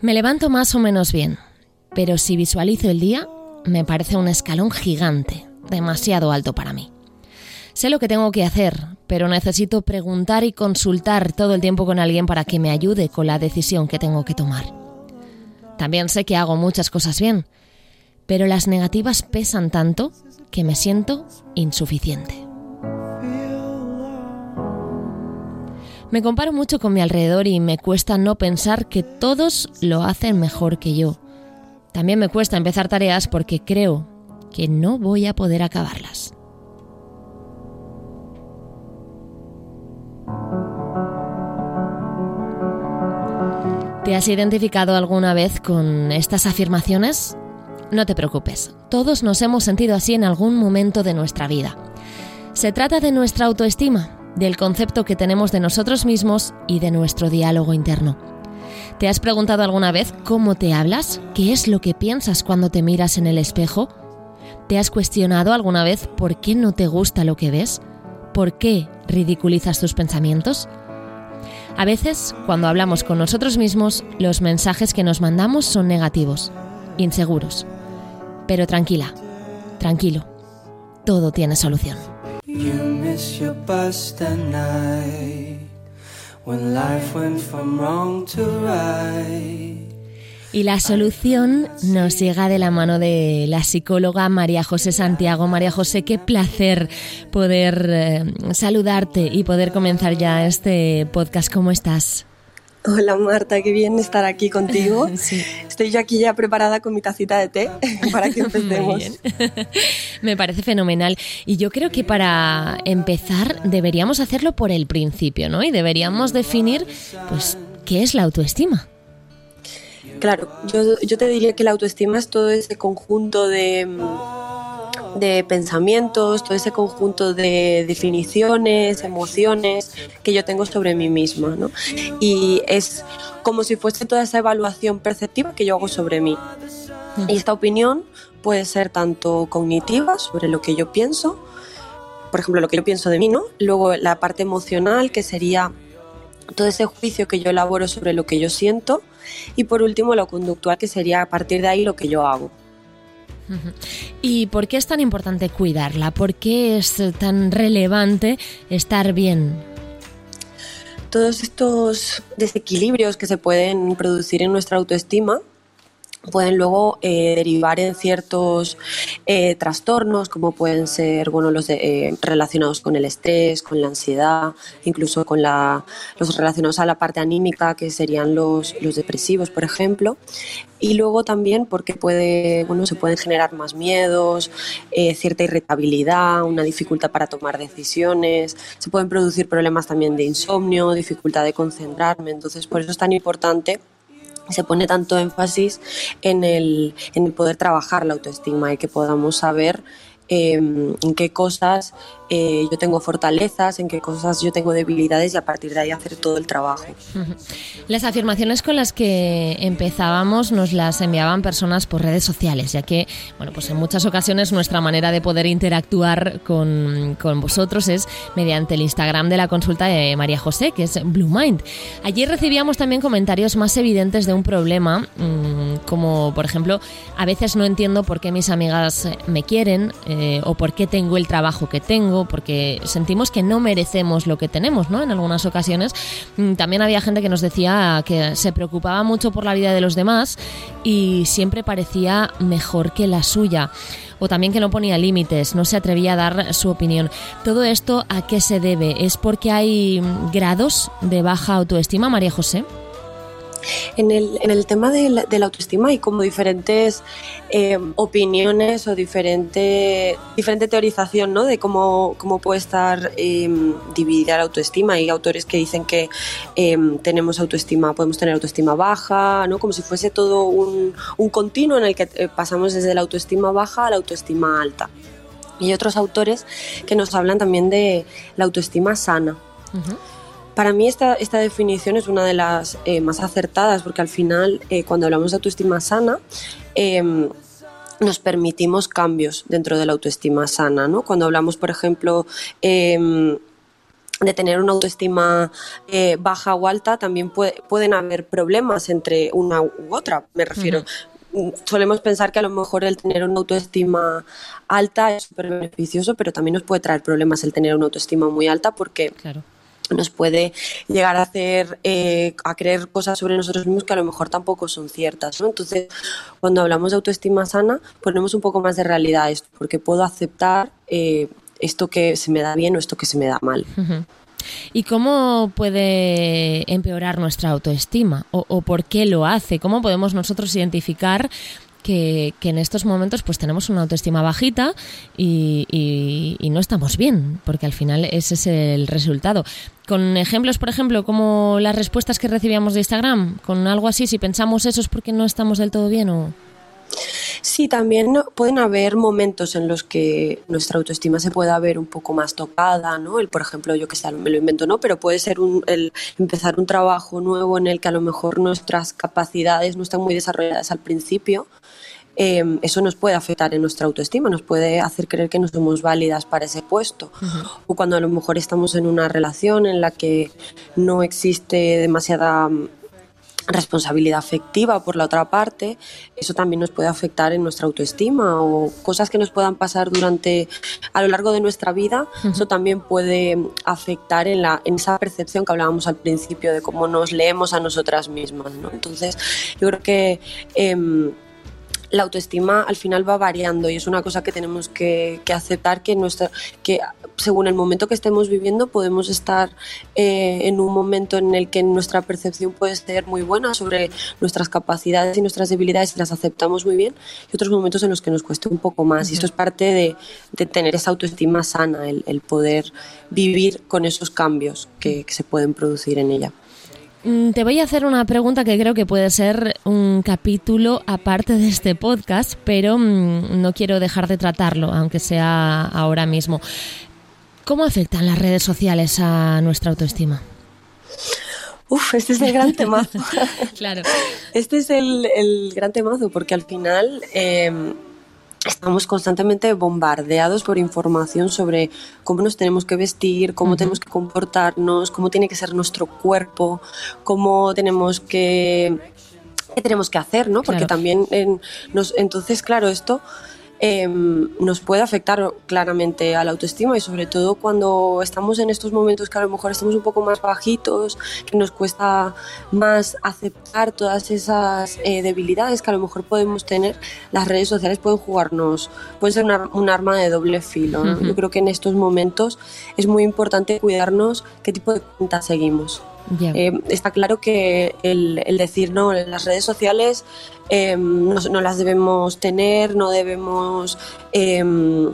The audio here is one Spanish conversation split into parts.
Me levanto más o menos bien, pero si visualizo el día, me parece un escalón gigante, demasiado alto para mí. Sé lo que tengo que hacer, pero necesito preguntar y consultar todo el tiempo con alguien para que me ayude con la decisión que tengo que tomar. También sé que hago muchas cosas bien, pero las negativas pesan tanto que me siento insuficiente. Me comparo mucho con mi alrededor y me cuesta no pensar que todos lo hacen mejor que yo. También me cuesta empezar tareas porque creo que no voy a poder acabarlas. ¿Te has identificado alguna vez con estas afirmaciones? No te preocupes, todos nos hemos sentido así en algún momento de nuestra vida. Se trata de nuestra autoestima, del concepto que tenemos de nosotros mismos y de nuestro diálogo interno. ¿Te has preguntado alguna vez cómo te hablas? ¿Qué es lo que piensas cuando te miras en el espejo? ¿Te has cuestionado alguna vez por qué no te gusta lo que ves? ¿Por qué ridiculizas tus pensamientos? A veces, cuando hablamos con nosotros mismos, los mensajes que nos mandamos son negativos, inseguros. Pero tranquila, tranquilo, todo tiene solución. Y la solución nos llega de la mano de la psicóloga María José Santiago. María José, qué placer poder eh, saludarte y poder comenzar ya este podcast. ¿Cómo estás? Hola Marta, qué bien estar aquí contigo. Estoy yo aquí ya preparada con mi tacita de té para que empecemos. Me parece fenomenal. Y yo creo que para empezar deberíamos hacerlo por el principio, ¿no? Y deberíamos definir, pues, ¿qué es la autoestima? Claro, yo, yo te diría que la autoestima es todo ese conjunto de de pensamientos, todo ese conjunto de definiciones, emociones que yo tengo sobre mí misma. ¿no? Y es como si fuese toda esa evaluación perceptiva que yo hago sobre mí. Y esta opinión puede ser tanto cognitiva, sobre lo que yo pienso, por ejemplo, lo que yo pienso de mí, ¿no? Luego la parte emocional, que sería todo ese juicio que yo elaboro sobre lo que yo siento. Y por último, lo conductual, que sería a partir de ahí lo que yo hago. ¿Y por qué es tan importante cuidarla? ¿Por qué es tan relevante estar bien? Todos estos desequilibrios que se pueden producir en nuestra autoestima pueden luego eh, derivar en ciertos eh, trastornos como pueden ser bueno los eh, relacionados con el estrés con la ansiedad incluso con la, los relacionados a la parte anímica que serían los, depresivos por ejemplo. Y luego también porque puede bueno se pueden generar más miedos cierta irritabilidad una dificultad para tomar decisiones se pueden producir problemas también de insomnio dificultad de concentrarme. Entonces por eso es tan importante se pone tanto énfasis en el, en el poder trabajar la autoestima y que podamos saber em, en qué cosas eh, yo tengo fortalezas, en qué cosas yo tengo debilidades y a partir de ahí hacer todo el trabajo. Las afirmaciones con las que empezábamos nos las enviaban personas por redes sociales, ya que, bueno, pues en muchas ocasiones nuestra manera de poder interactuar con, con vosotros es mediante el Instagram de la consulta de María José, que es Blue Mind. Allí recibíamos también comentarios más evidentes de un problema, mm, como por ejemplo, a veces no entiendo por qué mis amigas me quieren eh, o por qué tengo el trabajo que tengo porque sentimos que no merecemos lo que tenemos, ¿no? En algunas ocasiones. Mm, también había gente que nos decía que se preocupaba mucho por la vida de los demás y siempre parecía mejor que la suya o también que no ponía límites, no se atrevía a dar su opinión. ¿Todo esto a qué se debe? ¿Es porque hay grados de baja autoestima, María José? En el, en el tema de la, de la, autoestima hay como diferentes eh, opiniones o diferente, diferente teorización ¿no? de cómo, cómo puede estar eh, dividida la autoestima. Hay autores que dicen que eh, tenemos autoestima, podemos tener autoestima baja, ¿no? como si fuese todo un, un continuo en el que eh, pasamos desde la autoestima baja a la autoestima alta. Y hay otros autores que nos hablan también de la autoestima sana. Uh -huh. Para mí esta, esta, definición es una de las eh, más acertadas porque al final eh, cuando hablamos de autoestima sana eh, nos permitimos cambios dentro de la autoestima sana. ¿no? Cuando hablamos, por ejemplo, de tener una autoestima eh, baja o alta, también pueden haber problemas entre una u otra. Me refiero, mm, solemos pensar que a lo mejor el tener una autoestima alta es súper beneficioso, pero también nos puede traer problemas el tener una autoestima muy alta porque claro. Nos puede llegar a hacer, eh, a creer cosas sobre nosotros mismos que a lo mejor tampoco son ciertas. Entonces, cuando hablamos de autoestima sana, ponemos un poco más de realidad esto, porque puedo aceptar eh, esto que se me da bien o esto que se me da mal. ¿Y cómo puede empeorar nuestra autoestima? ¿O, por qué lo hace? ¿Cómo podemos nosotros identificar que, en estos momentos pues tenemos una autoestima bajita y, no estamos bien, porque al final ese es el resultado. Con ejemplos, por ejemplo, como las respuestas que recibíamos de Instagram, con algo así, si pensamos eso es porque no estamos del todo bien o... Sí, también pueden haber momentos en los que nuestra autoestima se pueda ver un poco más tocada, ¿no? El, por ejemplo, yo que sé, me lo invento, ¿no? Pero puede ser un, el empezar un trabajo nuevo en el que a lo mejor nuestras capacidades no están muy desarrolladas al principio. Em, eso nos puede afectar en nuestra autoestima, nos puede hacer creer que no somos válidas para ese puesto. O cuando a lo mejor estamos en una relación en la que no existe demasiada responsabilidad afectiva por la otra parte, eso también nos puede afectar en nuestra autoestima o cosas que nos puedan pasar durante a lo largo de nuestra vida, eso también puede afectar en, la, en esa percepción que hablábamos al principio de cómo nos leemos a nosotras mismas. ¿no? Entonces, yo creo que em, la autoestima al final va variando y es una cosa que tenemos que, aceptar que, nuestra, que según el momento que estemos viviendo podemos estar eh, en un momento en el que nuestra percepción puede ser muy buena sobre nuestras capacidades y nuestras debilidades y las aceptamos muy bien y otros momentos en los que nos cueste un poco más y esto es parte de, tener esa autoestima sana, el, poder vivir con esos cambios que se pueden producir en ella. Mm, te voy a hacer una pregunta que creo que puede ser un capítulo aparte de este podcast, pero mm, no quiero dejar de tratarlo, aunque sea ahora mismo. ¿Cómo afectan las redes sociales a nuestra autoestima? Uf, este es el gran temazo. claro. Este es el, gran temazo porque al final... Em, estamos constantemente bombardeados por información sobre cómo nos tenemos que vestir, cómo tenemos que comportarnos, cómo tiene que ser nuestro cuerpo, cómo tenemos que qué tenemos que hacer, ¿no? Porque también nos, entonces, claro, esto Em, nos puede afectar claramente a la autoestima y sobre todo cuando estamos en estos momentos que a lo mejor estamos un poco más bajitos, que nos cuesta más aceptar todas esas eh, debilidades que a lo mejor podemos tener, las redes sociales pueden jugarnos, pueden ser un arma de doble filo. Yo creo que en estos momentos es muy importante cuidarnos qué tipo de cuentas seguimos. Eh, está claro que el, decir no, en las redes sociales em, no, las debemos tener, no debemos em,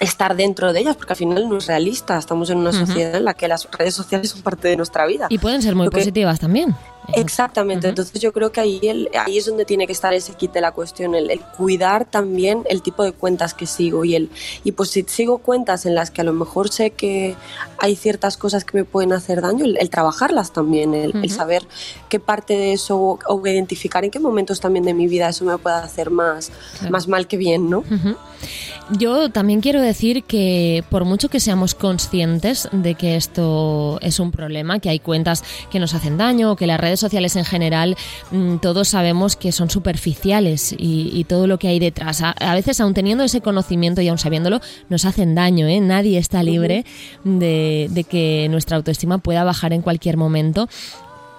estar dentro de ellas, porque al final no es realista. Estamos en una sociedad en la que las redes sociales son parte de nuestra vida. Y pueden ser muy positivas también. Exactamente, entonces yo creo que ahí, ahí es donde tiene que estar ese kit de la cuestión, el, cuidar también el tipo de cuentas que sigo y el y pues si sigo cuentas en las que a lo mejor sé que hay ciertas cosas que me pueden hacer daño, el, trabajarlas también, el, saber qué parte de eso o, identificar en qué momentos también de mi vida eso me puede hacer más, más mal que bien, ¿no? Yo también quiero decir que por mucho que seamos conscientes de que esto es un problema, que hay cuentas que nos hacen daño, que las redes sociales en general, mm, todos sabemos que son superficiales y, todo lo que hay detrás. A, veces, aun teniendo ese conocimiento y aun sabiéndolo, nos hacen daño. ¿eh? Nadie está libre de, que nuestra autoestima pueda bajar en cualquier momento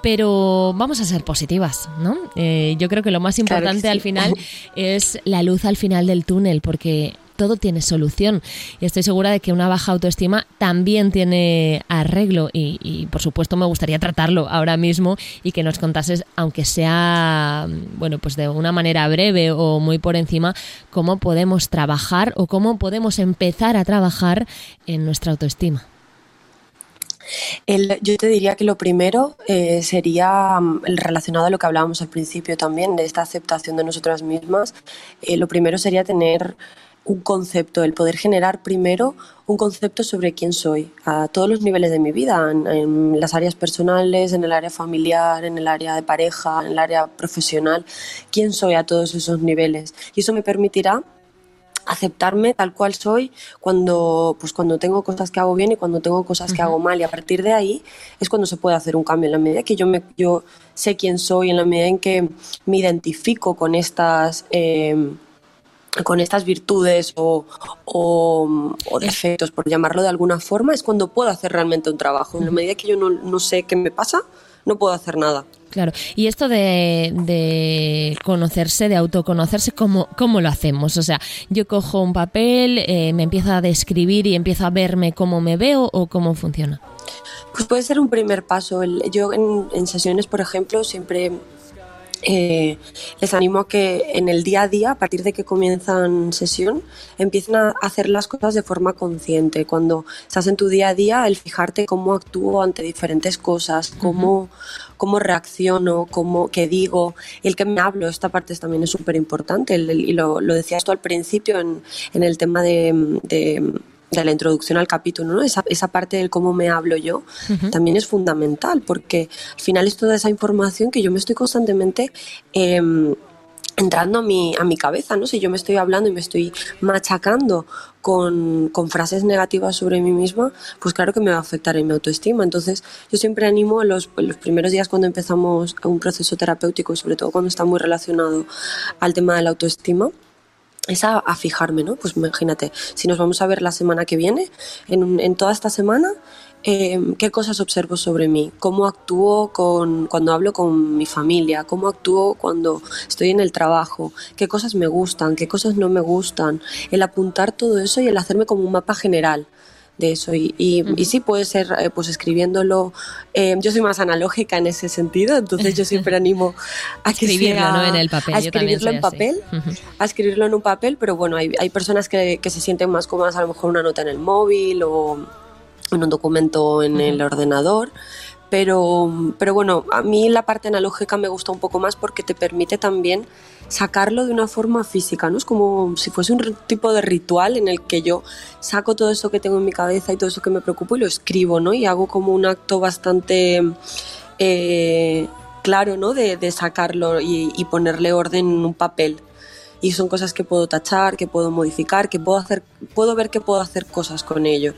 pero vamos a ser positivas, ¿no? Eh, yo creo que lo más importante al final es la luz al final del túnel, porque todo tiene solución. Y estoy segura de que una baja autoestima también tiene arreglo. Y, por supuesto me gustaría tratarlo ahora mismo y que nos contases, aunque sea, bueno, pues de una manera breve o muy por encima, cómo podemos trabajar o cómo podemos empezar a trabajar en nuestra autoestima. yo te diría que lo primero eh, sería mm, relacionado a lo que hablábamos al principio también, de esta aceptación de nosotras mismas. Eh, lo primero sería tener un concepto, el poder generar primero un concepto sobre quién soy a todos los niveles de mi vida, en, las áreas personales, en el área familiar, en el área de pareja, en el área profesional, quién soy a todos esos niveles. Y eso me permitirá aceptarme tal cual soy cuando pues cuando tengo cosas que hago bien y cuando tengo cosas que hago mal y a partir de ahí es cuando se puede hacer un cambio en la medida que yo me yo sé quién soy en la medida en que me identifico con estas em, con estas virtudes o, o, defectos, por llamarlo de alguna forma, es cuando puedo hacer realmente un trabajo. En la medida que yo no, no sé qué me pasa, no puedo hacer nada. Claro, y esto de, conocerse, de autoconocerse, ¿cómo, ¿cómo, lo hacemos? O sea, yo cojo un papel, eh, me empiezo a describir y empiezo a verme cómo me veo o cómo funciona. Pues puede ser un primer paso. Yo en, en sesiones, por ejemplo, siempre eh, les animo a que en el día a día, a partir de que comienzan sesión, empiecen a hacer las cosas de forma consciente. Cuando estás en tu día a día, el fijarte cómo actúo ante diferentes cosas, cómo, cómo reacciono, cómo, qué digo, el que me hablo, esta parte también es súper importante. Y lo, lo, decías tú al principio en, en el tema de de la introducción al capítulo, ¿no? esa, esa parte del cómo me hablo yo, también es fundamental, porque al final es toda esa información que yo me estoy constantemente em, entrando a mi, a mi cabeza, ¿no? Si yo me estoy hablando y me estoy machacando con, con, frases negativas sobre mí misma, pues claro que me va a afectar en mi autoestima. Entonces, yo siempre animo a los, los primeros días cuando empezamos un proceso terapéutico y sobre todo cuando está muy relacionado al tema de la autoestima, es a, fijarme, ¿no? Pues imagínate, si nos vamos a ver la semana que viene, en, en toda esta semana, em, qué cosas observo sobre mí, cómo actúo con, cuando hablo con mi familia, cómo actúo cuando estoy en el trabajo, qué cosas me gustan, qué cosas no me gustan, el apuntar todo eso y el hacerme como un mapa general de eso. Y, y, sí puede ser, eh, pues escribiéndolo. Eh, yo soy más analógica en ese sentido, entonces yo siempre animo a que escribirlo en el papel. A escribirlo en papel, a escribirlo en un papel, pero bueno, hay, hay personas que, que, se sienten más cómodas, a lo mejor una nota en el móvil o en un documento en el ordenador. Pero, pero bueno, a mí la parte analógica me gusta un poco más porque te permite también sacarlo de una forma física, ¿no? Es como si fuese un tipo de ritual en el que yo saco todo eso que tengo en mi cabeza y todo eso que me preocupa y lo escribo, ¿no? Y hago como un acto bastante eh, claro, ¿no? De, sacarlo y, y, ponerle orden en un papel. Y son cosas que puedo tachar, que puedo modificar, que puedo hacer, puedo ver que puedo hacer cosas con ello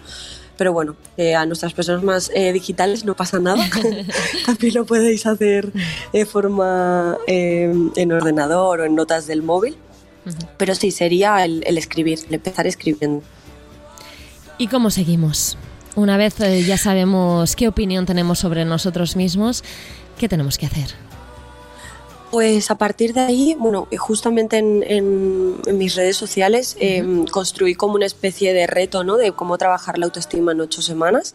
pero bueno, eh, a nuestras personas más eh, digitales no pasa nada. También lo podéis hacer de forma eh, en ordenador o en notas del móvil. Pero sí, sería el, escribir, el empezar escribiendo. ¿Y cómo seguimos? Una vez ya sabemos qué opinión tenemos sobre nosotros mismos, ¿qué tenemos que hacer? Pues a partir de ahí, bueno, justamente en, mis redes sociales em, construí como una especie de reto, ¿no? De cómo trabajar la autoestima en ocho semanas.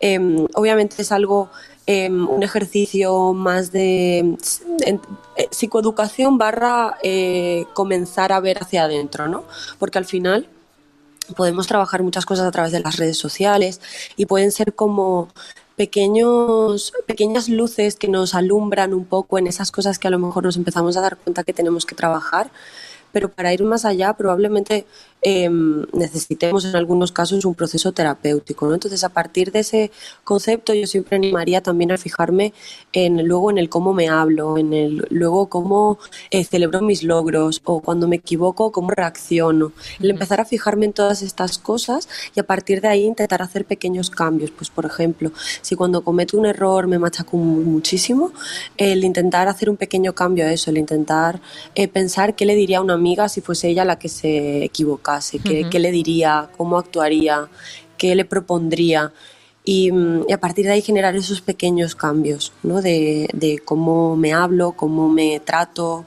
Em, obviamente es algo, em, un ejercicio más de eh, psicoeducación barra eh, comenzar a ver hacia adentro, ¿no? Porque al final podemos trabajar muchas cosas a través de las redes sociales y pueden ser como pequeños, pequeñas luces que nos alumbran un poco en esas cosas que a lo mejor nos empezamos a dar cuenta que tenemos que trabajar, pero para ir más allá probablemente Em, necesitemos en algunos casos un proceso terapéutico. ¿no? Entonces, a partir de ese concepto, yo siempre animaría también a fijarme en luego en el cómo me hablo, en el luego cómo eh, celebro mis logros o cuando me equivoco, cómo reacciono. El empezar a fijarme en todas estas cosas y a partir de ahí intentar hacer pequeños cambios. Pues, por ejemplo, si cuando cometo un error me machaco muchísimo, el intentar hacer un pequeño cambio a eso, el intentar eh, pensar qué le diría a una amiga si fuese ella la que se qué, le diría, cómo actuaría, qué le propondría. Y, mm, y, a partir de ahí generar esos pequeños cambios, ¿no? de, de cómo me hablo, cómo me trato,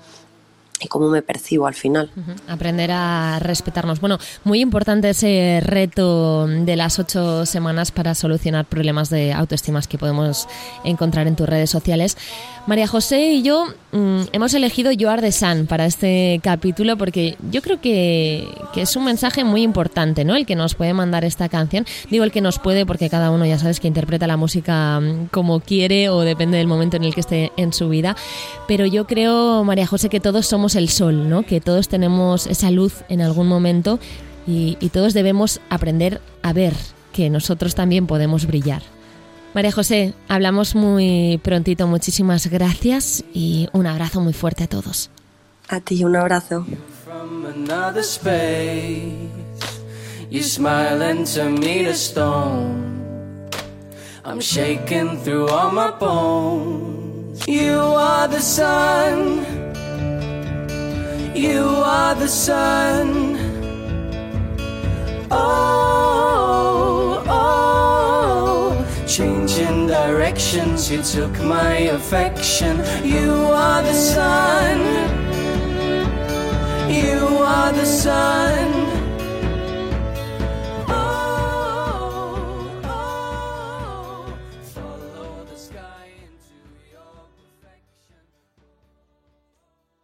y cómo me percibo al final. Aprender a respetarnos. Bueno, muy importante ese reto de las ocho semanas para solucionar problemas de autoestima que podemos encontrar en tus redes sociales. María José y yo mm, hemos elegido You Are the Sun para este capítulo porque yo creo que, que, es un mensaje muy importante, ¿no? El que nos puede mandar esta canción. Digo el que nos puede porque cada uno ya sabes que interpreta la música mm, como quiere o depende del momento en el que esté en su vida. Pero yo creo, María José, que todos somos el sol, ¿no? Que todos tenemos esa luz en algún momento y, y todos debemos aprender a ver que nosotros también podemos brillar. María José, hablamos muy prontito. Muchísimas gracias y un abrazo muy fuerte a todos. A ti, un abrazo. I'm shaking through all my bones. You are the sun. You are the sun. Oh, oh, changing directions. You took my affection. You are the sun. You are the sun.